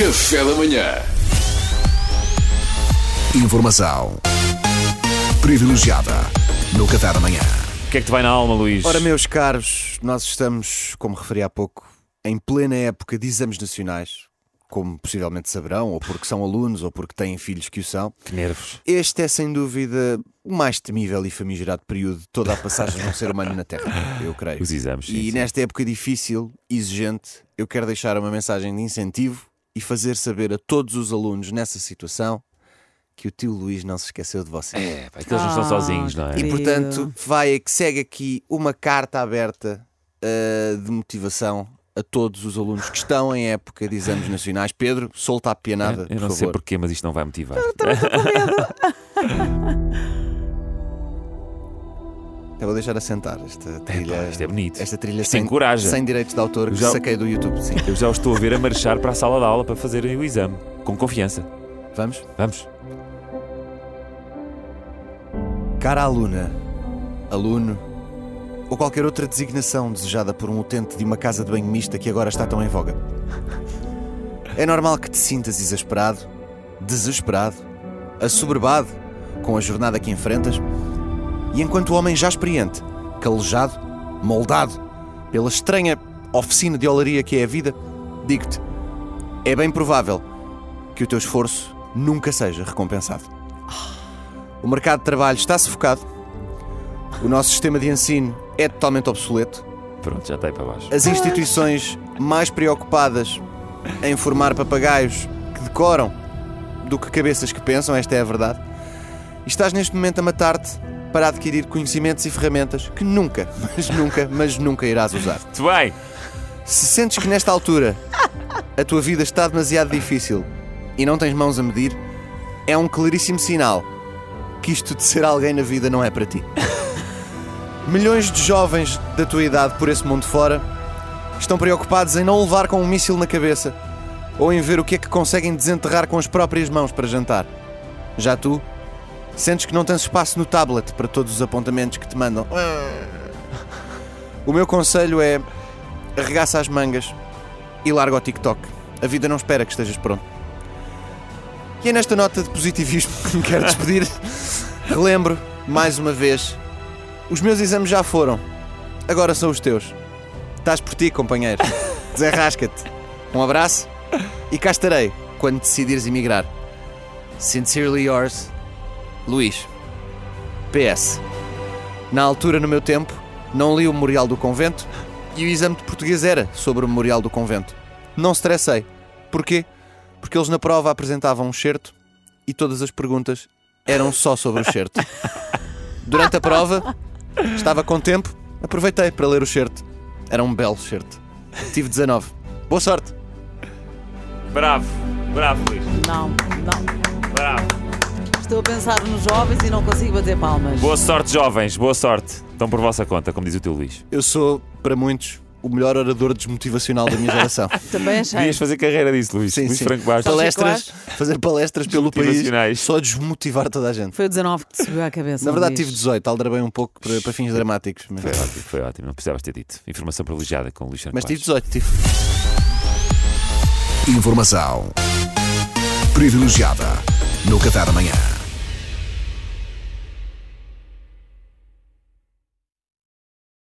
Café da manhã. Informação privilegiada no Café da Manhã. O que é que te vai na alma, Luís? Ora, meus caros, nós estamos, como referi há pouco, em plena época de exames nacionais, como possivelmente saberão, ou porque são alunos, ou porque têm filhos que o são. Que nervos. Este é, sem dúvida, o mais temível e famigerado período de toda a passagem de um ser humano na Terra, eu creio. Os exames, sim, E sim. nesta época difícil, exigente, eu quero deixar uma mensagem de incentivo e fazer saber a todos os alunos nessa situação que o tio Luís não se esqueceu de vocês. É, que eles não estão sozinhos, não é? E portanto, vai que segue aqui uma carta aberta uh, de motivação a todos os alunos que estão em época de exames nacionais. Pedro, solta a pianada, Eu por não sei favor. porquê, mas isto não vai motivar. Eu vou deixar assentar esta trilha. isto é bonito. Esta trilha Isto sem, encoraja. sem direitos de autor que Já- saquei do YouTube. Sim. Eu já os estou a ver a marchar para a sala de aula para fazerem o exame. Com confiança. Vamos? Vamos. Cara aluna, aluno ou qualquer outra designação desejada por um utente de uma casa de banho mista que agora está tão em voga. É normal que te sintas exasperado, desesperado, assoberbado com a jornada que enfrentas e enquanto homem já experiente, calejado, moldado pela estranha oficina de olaria que é a vida, digo-te, é bem provável que o teu esforço nunca seja recompensado. O mercado de trabalho está sufocado. O nosso sistema de ensino é totalmente obsoleto. Pronto, já está aí para baixo. As instituições mais preocupadas em formar papagaios que decoram do que cabeças que pensam, esta é a verdade. E estás neste momento a matar-te para adquirir conhecimentos e ferramentas que nunca, mas nunca, mas nunca irás usar. Muito bem. Se sentes que nesta altura a tua vida está demasiado difícil e não tens mãos a medir, é um claríssimo sinal que isto de ser alguém na vida não é para ti. Milhões de jovens da tua idade por esse mundo fora estão preocupados em não levar com um míssil na cabeça ou em ver o que é que conseguem desenterrar com as próprias mãos para jantar. Já tu, sentes que não tens espaço no tablet para todos os apontamentos que te mandam. O meu conselho é arregaça as mangas e larga o TikTok. A vida não espera que estejas pronto. E é nesta nota de positivismo que me quero despedir. Relembro, mais uma vez, os meus exames já foram. Agora são os teus. Estás por ti, companheiro. Desenrasca-te. Um abraço e cá estarei quando decidires emigrar. Sincerely yours, Luís. PS. Na altura, no meu tempo, não li o Memorial do Convento e o exame de português era sobre o Memorial do Convento. Não stressei. Porquê? Porque eles na prova apresentavam um certo e todas as perguntas eram só sobre o certo. Durante a prova, estava com tempo, aproveitei para ler o certo. Era um belo certo. Tive 19. Boa sorte! Bravo. Bravo, Luís. Não, não. Bravo. Estou a pensar nos jovens e não consigo bater palmas. Boa sorte, jovens. Boa sorte. Estão por vossa conta, como diz o teu Luís. Eu sou, para muitos, o melhor orador desmotivacional da minha geração. Também achei. Devias fazer carreira disso, Luís. Sim, Luís sim. Franco Bastos. Palestras, fazer palestras pelo país, só desmotivar toda a gente. Foi o 19 que te subiu à cabeça. Na verdade, Luís. tive 18, aldrabei um pouco para, para fins dramáticos. Mas, Foi ótimo, foi ótimo. Não precisavas ter dito. Informação privilegiada com o Luís Franco mas tive Bastos. 18, tive. Informação privilegiada no Café da Manhã.